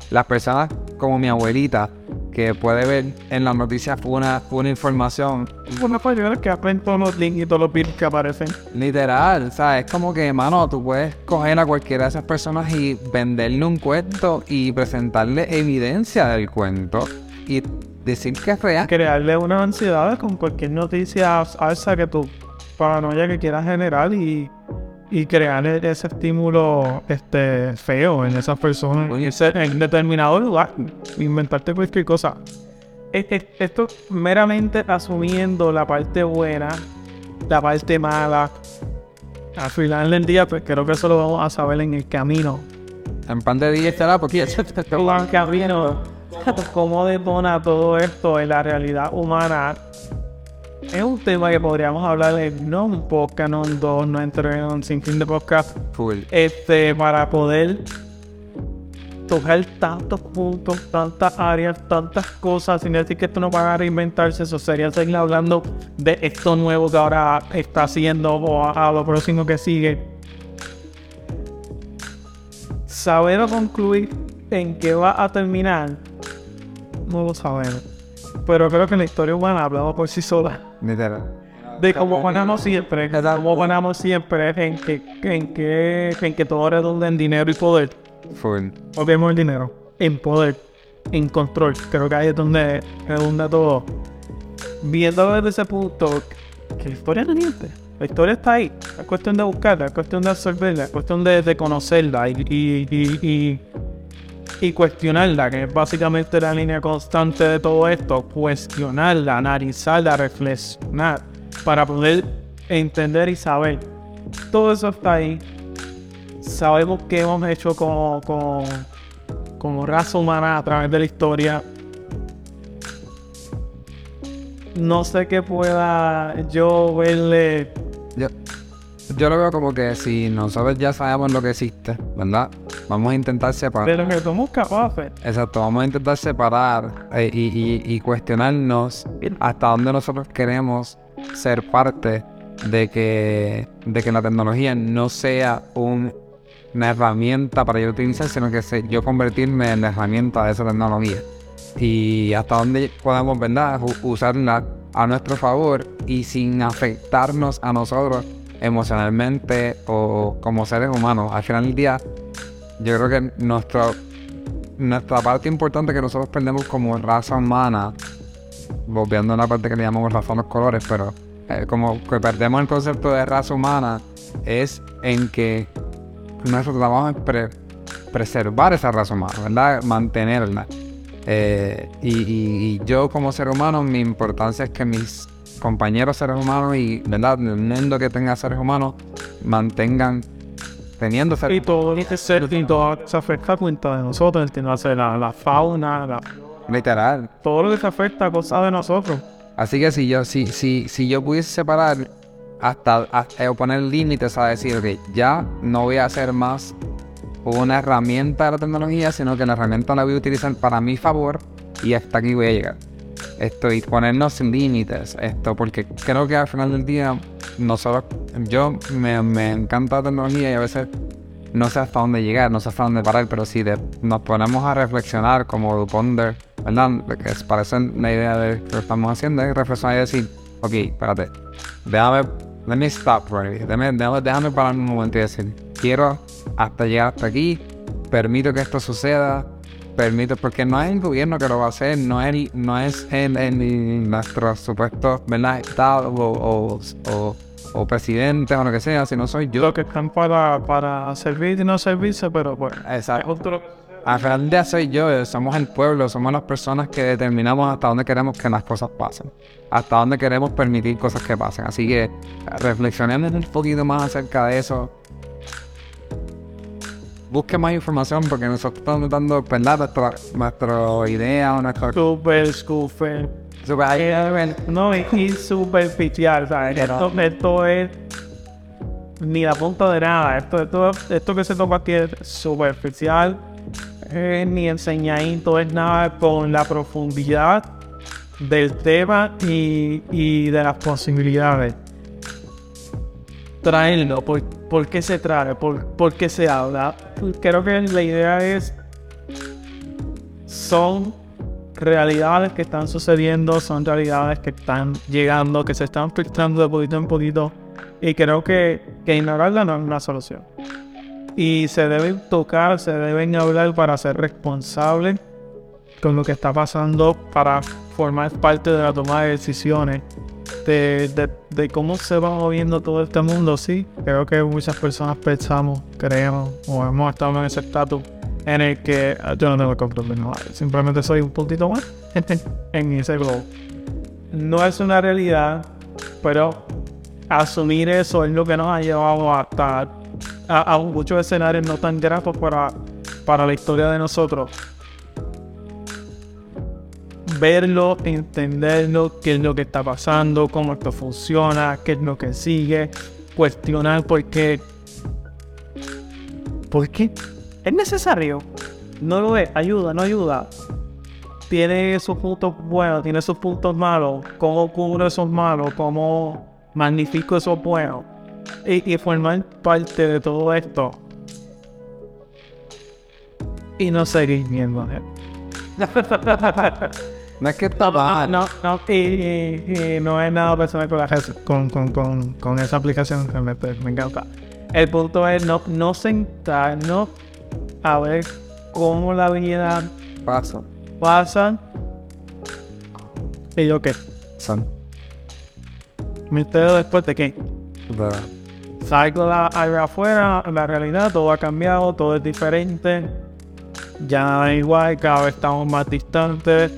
[SPEAKER 2] Las personas como mi abuelita, que puede ver en las noticias una, una información
[SPEAKER 1] una falla que aprenden todos los links y todos los bits que aparecen
[SPEAKER 2] Literal, o sea, es como que, mano, tú puedes coger a cualquiera de esas personas y venderle un cuento y presentarle evidencia del cuento y decir que es real.
[SPEAKER 1] crearle unas ansiedades con cualquier noticia alza que tu paranoia que quieras generar y, y crear e- ese estímulo este feo en esas personas
[SPEAKER 2] Oye.
[SPEAKER 1] en determinado lugar inventarte cualquier cosa Es- es- esto meramente asumiendo la parte buena la parte mala al final del día pues creo que eso lo vamos a saber en el camino
[SPEAKER 2] En pan de día estará porque ya se
[SPEAKER 1] camino, cómo detona todo esto en la realidad humana. Es un tema que podríamos hablar en no un podcast, no en dos, no entre un sinfín de podcast,
[SPEAKER 2] full.
[SPEAKER 1] este, para poder tocar tantos puntos, tantas áreas, tantas cosas, sin decir que esto no va a reinventarse, eso sería seguir hablando de esto nuevo que ahora está haciendo o a, a lo próximo que sigue. Saber o concluir en qué va a terminar, no lo sabemos. Pero creo que la historia humana ha hablado por sí sola
[SPEAKER 2] Literal.
[SPEAKER 1] de cómo ganamos siempre, cómo ganamos siempre en que, en que, en que todo redunda en dinero y poder.
[SPEAKER 2] Full.
[SPEAKER 1] Olvidemos el dinero, en poder, en control. Creo que ahí es donde redunda todo. Viéndolo desde ese punto, que la historia no miente. La historia está ahí. Es cuestión de buscarla, es cuestión de absorberla, es cuestión de, de conocerla y, y, y, y, y cuestionarla, que es básicamente la línea constante de todo esto, cuestionarla, analizarla, reflexionar, para poder entender y saber. Todo eso está ahí. Sabemos que hemos hecho como, como, como raza humana a través de la historia. No sé qué pueda yo verle.
[SPEAKER 2] Yo, yo lo veo como que si nosotros ya sabemos lo que existe, ¿verdad? Vamos a intentar separar.
[SPEAKER 1] De lo que somos capaces.
[SPEAKER 2] Exacto, vamos a intentar separar eh, y, y- y cuestionarnos hasta dónde nosotros queremos ser parte de que, de que la tecnología no sea un- una herramienta para yo utilizar, sino que se- yo convertirme en la herramienta de esa tecnología. Y hasta dónde podemos, ¿verdad?, usarla a nuestro favor y sin afectarnos a nosotros emocionalmente o como seres humanos. Al final del día, yo creo que nuestro, nuestra parte importante que nosotros perdemos como raza humana, volviendo a la parte que le llamamos razón los colores, pero eh, como que perdemos el concepto de raza humana, es en que nuestro trabajo es pre- preservar esa raza humana, ¿verdad? Mantenerla. Eh, y yo como ser humano, mi importancia es que mis compañeros seres humanos y, ¿verdad? El mundo que tenga seres humanos mantengan teniendo seres
[SPEAKER 1] Y todo ese ser y toda esa afecta cuenta de nosotros, entiéndase la, la fauna, la-
[SPEAKER 2] literal.
[SPEAKER 1] todo lo que se afecta a cosas de nosotros.
[SPEAKER 2] Así que si yo, si, si, si yo pudiese separar hasta, hasta- o poner límites a decir que ya no voy a hacer más una herramienta de la tecnología, sino que la herramienta la voy a utilizar para mi favor y hasta aquí voy a llegar. Esto y ponernos límites, esto, porque creo que al final del día nosotros, yo me, me encanta la tecnología y a veces no sé hasta dónde llegar, no sé hasta dónde parar, pero si de- nos ponemos a reflexionar como Duponder, ¿verdad? Que parece la idea de lo que estamos haciendo, es reflexionar y decir, ok, espérate, déjame, let me stop right déjame, déjame, déjame parar un momento y decir, quiero hasta llegar hasta aquí, permito que esto suceda, permito, porque no es el gobierno que lo va a hacer, no es, no es en, en nuestro supuesto, ¿verdad? Estado o, o, o, o presidentes o lo que sea, sino soy yo.
[SPEAKER 1] Lo que están para, para servir y no servirse, pero pues.
[SPEAKER 2] Exacto.
[SPEAKER 1] es otro-
[SPEAKER 2] Al final día soy yo, eh, somos el pueblo, somos las personas que determinamos hasta dónde queremos que las cosas pasen, hasta dónde queremos permitir cosas que pasen. Así que reflexionemos un poquito más acerca de eso. Busque más información porque nosotros estamos dando, ¿verdad? Nuestra, nuestra idea o nuestra...
[SPEAKER 1] Super, super.
[SPEAKER 2] super-
[SPEAKER 1] No, y, y superficial, ¿sabes? Esto, esto es ni la punta de nada. Esto, esto, esto que se toca aquí es superficial, eh, ni enseñadito, es nada con la profundidad del tema y, y de las posibilidades. Traerlo, ¿por, por qué se trae? ¿Por, por qué se habla? Creo que la idea es son realidades que están sucediendo, son realidades que están llegando, que se están filtrando de poquito en poquito. Y creo que, que ignorarla no es una solución. Y se deben tocar, se deben hablar para ser responsables con lo que está pasando, para formar parte de la toma de decisiones, de, de- de cómo se va moviendo todo este mundo. Sí, creo que muchas personas pensamos, creemos o hemos estado en ese estatus en el que ah, yo no tengo control de nada, simplemente soy un puntito más en ese globo. No es una realidad, pero asumir eso es lo que nos ha llevado hasta a, a muchos escenarios no tan gratos para, para la historia de nosotros. Verlo, entenderlo, qué es lo que está pasando, cómo esto funciona, qué es lo que sigue, cuestionar por qué. ¿Por qué? ¿Es necesario? No lo es, ayuda, no ayuda. Tiene sus puntos buenos, tiene sus puntos malos. ¿Cómo cubro esos malos? ¿Cómo magnifico esos buenos? Y, y formar parte de todo esto. Y no seguir viendo.
[SPEAKER 2] No es que está mal.
[SPEAKER 1] No, no, y, y- y no es nada personal con, la con, con, con, con esa aplicación, realmente me encanta. El punto es no, no sentarnos a ver cómo la vida
[SPEAKER 2] Pasa.
[SPEAKER 1] pasa. Y yo qué,
[SPEAKER 2] Son.
[SPEAKER 1] me entero después de que
[SPEAKER 2] de-
[SPEAKER 1] salgo la, allá afuera, la realidad, todo ha cambiado, todo es diferente. ya nada es igual, cada vez estamos más distantes.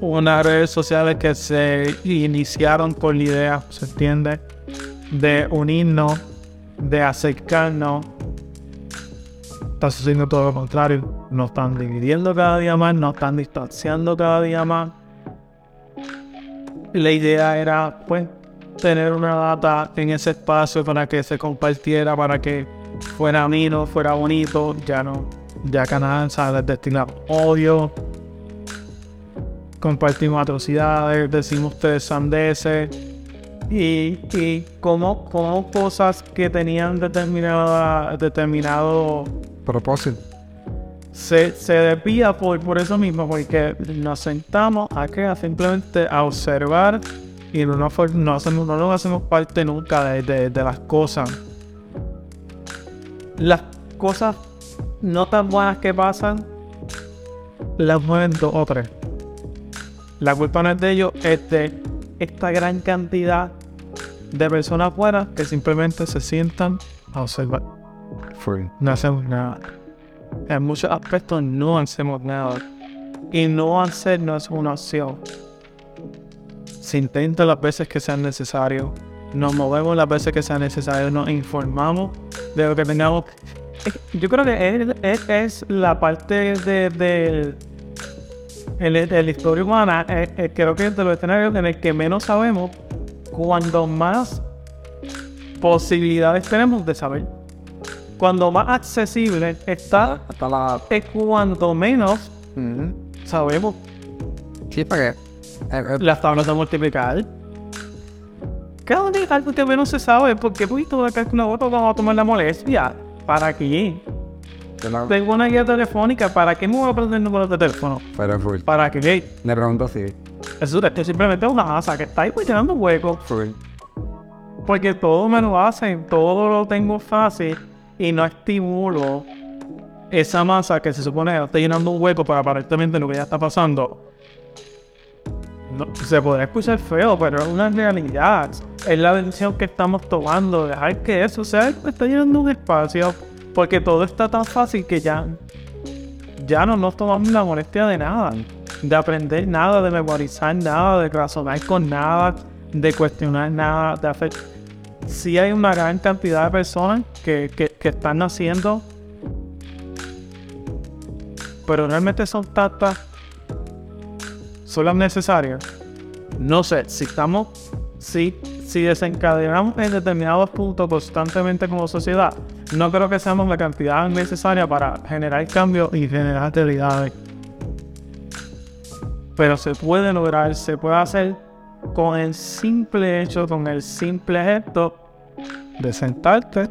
[SPEAKER 1] Unas redes sociales que se iniciaron con la idea, ¿se entiende? De unirnos, de acercarnos. Está sucediendo todo lo contrario. Nos están dividiendo cada día más, nos están distanciando cada día más. La idea era, pues, tener una data en ese espacio para que se compartiera, para que fuera ameno, fuera bonito. Ya no, ya Canadá sabe destinar odio. Compartimos atrocidades, decimos ustedes sandeces. Y, y como, como cosas que tenían determinada, determinado
[SPEAKER 2] Propósito.
[SPEAKER 1] se, se desvía por, por eso mismo, porque nos sentamos a simplemente a observar y no, nos for- no, hacemos, no nos hacemos parte nunca de, de- de las cosas. Las cosas no tan buenas que pasan, las mueven dos o tres. La culpa no es de ellos, es de esta gran cantidad de personas buenas que simplemente se sientan a observar
[SPEAKER 2] Full.
[SPEAKER 1] no hacemos nada. En muchos aspectos no hacemos nada. Y no hacer no es una opción. Se intenta las veces que sean necesario. Nos movemos las veces que sea necesario. Nos informamos de lo que tengamos. Yo creo que es, es- es la parte de, de- el- de la historia humana. eh, eh, creo que es de los escenarios en el que menos sabemos cuando más posibilidades tenemos de saber cuando más accesible está,
[SPEAKER 2] Hasta la.
[SPEAKER 1] es cuando menos sabemos
[SPEAKER 2] Sí, para que. eh, eh,
[SPEAKER 1] las tablas de multiplicar. Cada día algo que menos se sabe, porque pues tú de calculadora vamos a tomar la molestia. ¿Para qué? Tengo una guía telefónica, ¿para qué me voy a aprender el número de teléfono?
[SPEAKER 2] Pero full.
[SPEAKER 1] ¿Para qué?
[SPEAKER 2] Le pregunto si.
[SPEAKER 1] Eso es simplemente una asa que está ahí llenando huecos.
[SPEAKER 2] Full.
[SPEAKER 1] Porque todo me lo hacen, todo lo tengo fácil y no estimulo esa masa que se supone que está llenando un hueco para aparentemente lo que ya está pasando. No, se podrá escuchar feo, pero es una realidad. Es la decisión que estamos tomando, dejar que eso sea está llenando un espacio, porque todo está tan fácil que ya, ya no nos tomamos la molestia de nada, de aprender nada, de memorizar nada, de razonar con nada, de cuestionar nada, de hacer sí hay una gran cantidad de personas que, que- están naciendo, pero realmente son tantas, son las necesarias. No sé, si estamos, si, si desencadenamos en determinados puntos constantemente como sociedad, no creo que seamos la cantidad necesaria para generar cambios y generar realidades. Pero se puede lograr, se puede hacer con el simple hecho, con el simple gesto de sentarte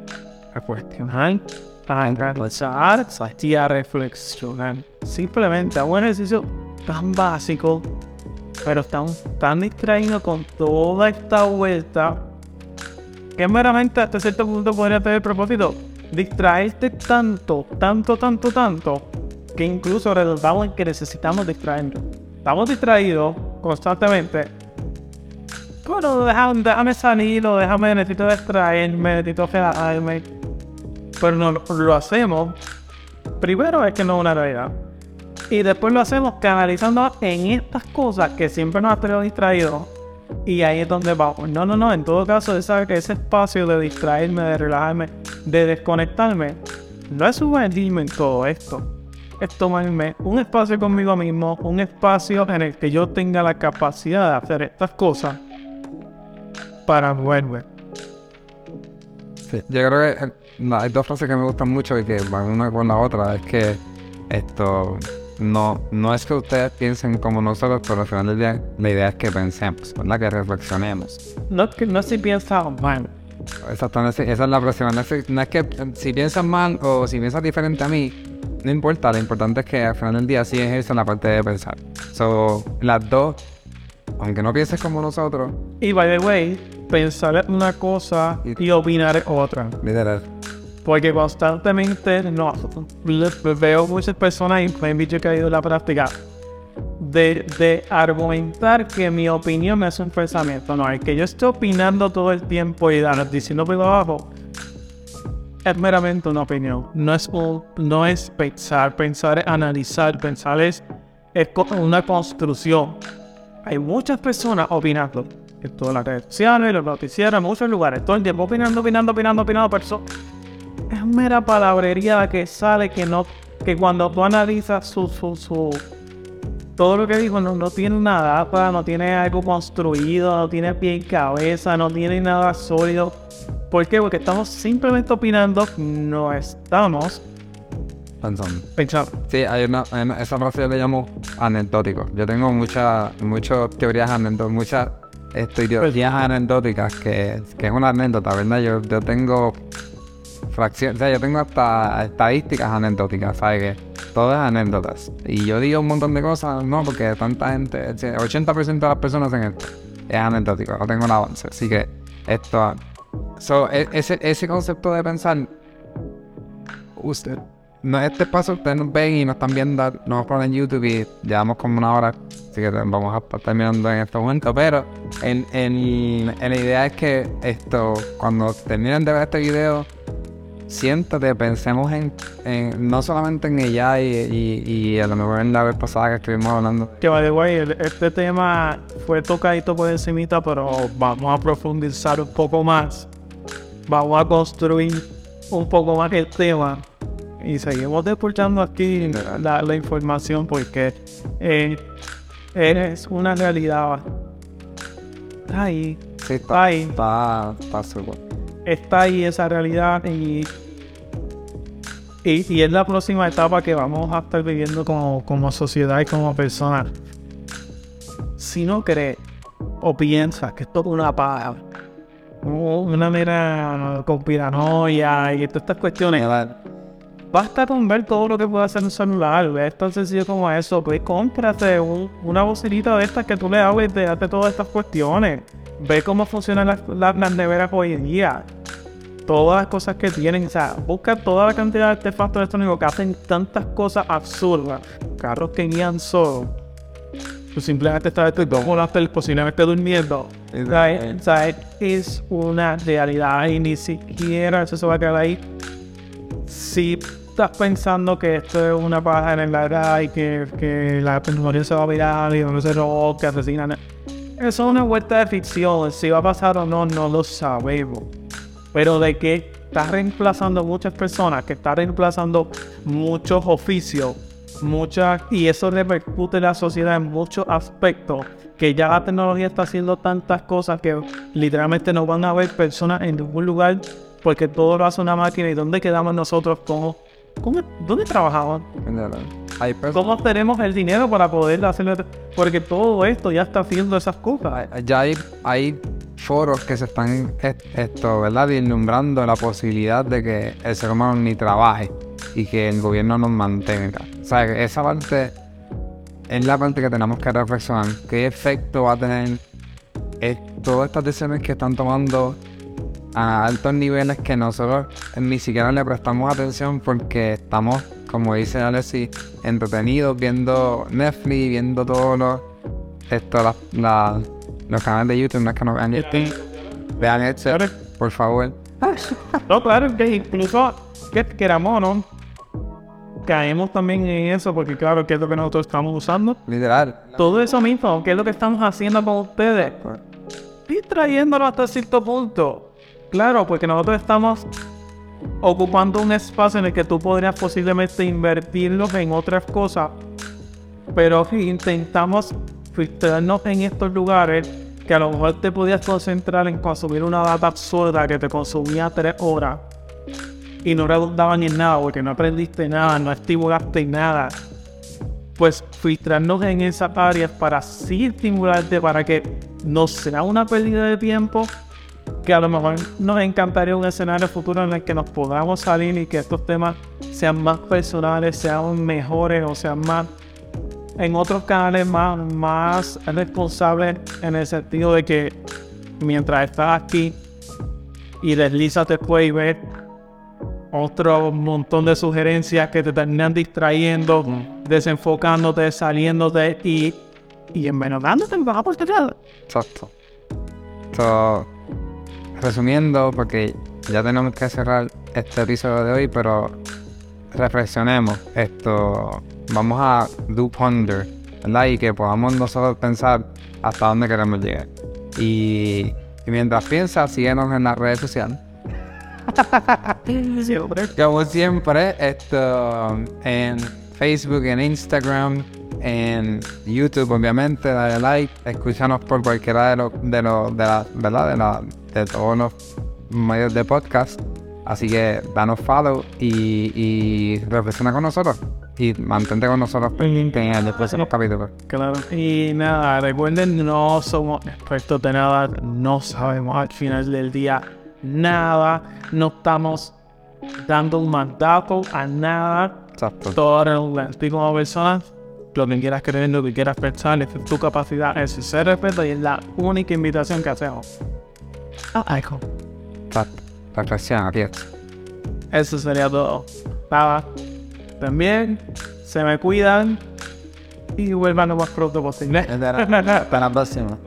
[SPEAKER 1] a cuestionar, a analizar y a reflexionar. Simplemente un ejercicio tan básico, pero tan, tan distraído con toda esta vuelta que meramente hasta cierto punto podría tener propósito distraerte tanto, tanto, tanto, tanto, que incluso redundamos en que necesitamos distraernos. Estamos distraídos constantemente bueno, déjame, déjame salir déjame, necesito distraerme, necesito relajarme. Pero no lo hacemos. Primero es que no es una realidad. Y después lo hacemos canalizando en estas cosas que siempre nos han tenido distraídos. Y ahí es donde vamos. No, no, no. En todo caso, esa, ese espacio de distraerme, de relajarme, de desconectarme, no es sumergirme en todo esto. Es tomarme un espacio conmigo mismo, un espacio en el que yo tenga la capacidad de hacer estas cosas para moverme.
[SPEAKER 2] Sí, yo creo que eh, hay dos frases que me gustan mucho y que van una con la otra. Es que esto no, no es que ustedes piensen como nosotros, pero al final del día la idea es que pensemos, ¿verdad? Que reflexionemos.
[SPEAKER 1] No que no si piensas mal.
[SPEAKER 2] Exactamente, esa es la próxima. No es, que- no es que si piensas mal o si piensas diferente a mí, no importa. Lo importante es que al final del día sí es eso la parte de pensar. So, las dos, aunque no pienses como nosotros,
[SPEAKER 1] Y by the way, pensar es una cosa y opinar es otra.
[SPEAKER 2] literal.
[SPEAKER 1] Porque constantemente no, veo muchas personas y me han dicho que ha ido en la práctica de, de argumentar que mi opinión es un pensamiento. No, el que yo esté opinando todo el tiempo y diciendo por abajo es meramente una opinión. No es, no es pensar. Pensar es analizar. Pensar es, es una construcción. Hay muchas personas opinando. En todas las redes sociales, los noticieros, en muchos lugares. Todo el tiempo opinando, opinando, opinando, opinando. Pero eso es mera palabrería que sale que no... Que cuando tú analizas su... su, su todo lo que dijo no, no tiene una data, no tiene algo construido, no tiene pie y cabeza, no tiene nada sólido. ¿Por qué? Porque estamos simplemente opinando, no estamos
[SPEAKER 2] Pensando.
[SPEAKER 1] pensando.
[SPEAKER 2] Sí, hay una, hay una- esa frase yo le llamo anecdótico. Yo tengo muchas muchas teorías anecdóticas, muchas ideologías anecdóticas que, que es una anécdota, ¿verdad? Yo, yo tengo o sea, yo tengo hasta estadísticas anecdóticas, ¿sabes? Que todo es anécdotas. Y yo digo un montón de cosas, no, porque tanta gente, el 80% de las personas en esto es anecdótico, no tengo un avance. Así que esto, so, e- ese, ese concepto de pensar, usted, no, este paso ustedes nos ven y nos están viendo, nos ponen en YouTube y llevamos como una hora, así que vamos a estar terminando en este momento, pero en, en la idea es que esto, cuando terminen de ver este video, siéntate, pensemos en, en- no solamente en ella y, y, y a lo mejor en la vez pasada que estuvimos hablando.
[SPEAKER 1] Que way, el- este tema fue tocadito por encimita, pero vamos a profundizar un poco más. Vamos a construir un poco más el tema. Y seguimos despulchando aquí la, la información porque eh, es una realidad. Está ahí,
[SPEAKER 2] Sí,
[SPEAKER 1] está ahí,
[SPEAKER 2] está, está
[SPEAKER 1] está ahí esa realidad y, y, y es la próxima etapa que vamos a estar viviendo como, como sociedad y como personas. Si no crees o piensas que es una paja, una mera conspiranoia y todas estas cuestiones, basta con ver todo lo que puede hacer un celular, es tan sencillo como eso, pues cómprate un- una bocinita de estas que tú le hables de darte todas estas cuestiones, ve cómo funcionan las neveras hoy en día, todas las cosas que tienen, o sea, busca toda la cantidad de artefactos electrónicos que hacen tantas cosas absurdas, carros que guían solos, tú simplemente estás tú posiblemente durmiendo, ¿sabes? Sea, es una realidad y ni siquiera eso se va a quedar ahí si estás pensando que esto es una paja en la edad y que, que la tecnología se va a virar y no se robó, que asesinan. Eso es una vuelta de ficción. Si va a pasar o no, no lo sabemos. Pero de que está reemplazando muchas personas, que está reemplazando muchos oficios, muchas, y eso repercute en la sociedad en muchos aspectos, que ya la tecnología está haciendo tantas cosas que literalmente no van a haber personas en ningún lugar porque todo lo hace una máquina y dónde quedamos nosotros como, ¿cómo- dónde
[SPEAKER 2] personas
[SPEAKER 1] cómo tenemos el dinero para poder hacerlo porque todo esto ya está haciendo esas cosas
[SPEAKER 2] ya hay, hay foros que se están est- esto, ¿verdad? Vislumbrando la posibilidad de que el ser humano ni trabaje y que el gobierno nos mantenga. O sea, esa parte es la parte que tenemos que reflexionar. ¿Qué efecto va a tener todas estas decisiones que están tomando a altos niveles que nosotros ni siquiera le prestamos atención porque estamos, como dice Alexis, entretenidos viendo Netflix, viendo todos los, esto, la- la- los canales de YouTube, no es que no vean
[SPEAKER 1] Este,
[SPEAKER 2] Vean este, por favor.
[SPEAKER 1] no claro que incluso que queramos o no caemos también en eso porque claro que es lo que nosotros estamos usando
[SPEAKER 2] Literal.
[SPEAKER 1] todo eso mismo que es lo que estamos haciendo con ustedes distrayéndolo hasta cierto punto. Claro porque nosotros estamos ocupando un espacio en el que tú podrías posiblemente invertirlos en otras cosas. Pero intentamos filtrarnos en estos lugares que a lo mejor te podías concentrar en consumir una data absurda que te consumía tres horas y no redundaba ni en nada porque no aprendiste nada, no estimulaste nada. Pues filtrarnos en esas áreas para sí estimularte para que no sea una pérdida de tiempo, que a lo mejor nos encantaría un escenario futuro en el que nos podamos salir y que estos temas sean más personales, sean mejores o sean más en otros canales más, más responsables en el sentido de que mientras estás aquí y deslizas después y ves otro montón de sugerencias que te terminan distrayendo, desenfocándote, saliéndote y, y envenenándote en baja porcentaje.
[SPEAKER 2] Exacto. So, resumiendo, porque ya tenemos que cerrar, este episodio de hoy, pero reflexionemos. Esto, vamos a do ponder, ¿verdad? Y que podamos nosotros pensar hasta dónde queremos llegar. Y, y mientras piensas, síguenos en las redes sociales. Como siempre, esto en Facebook, en Instagram, en YouTube, obviamente, dale like, escúchanos por cualquiera de los, de los, de la, ¿verdad? De, la, de todos los medios de podcast. Así que danos follow y, y reflexiona con nosotros. Y mantente con nosotros pendiente después de los capítulos.
[SPEAKER 1] Claro. Y nada, recuerden, no somos expertos de nada, no sabemos al final del día nada, no estamos dando un mandato a nada.
[SPEAKER 2] Exacto.
[SPEAKER 1] Todo realmente como persona, lo que quieras creer, lo que quieras pensar, es tu capacidad, es ser respeto y es la única invitación que hacemos. Ah, eco.
[SPEAKER 2] Exacto. Reflexiona, aquí es.
[SPEAKER 1] Eso sería todo. Nada. También se me cuidan y vuelvan lo más pronto posible.
[SPEAKER 3] Hasta la próxima.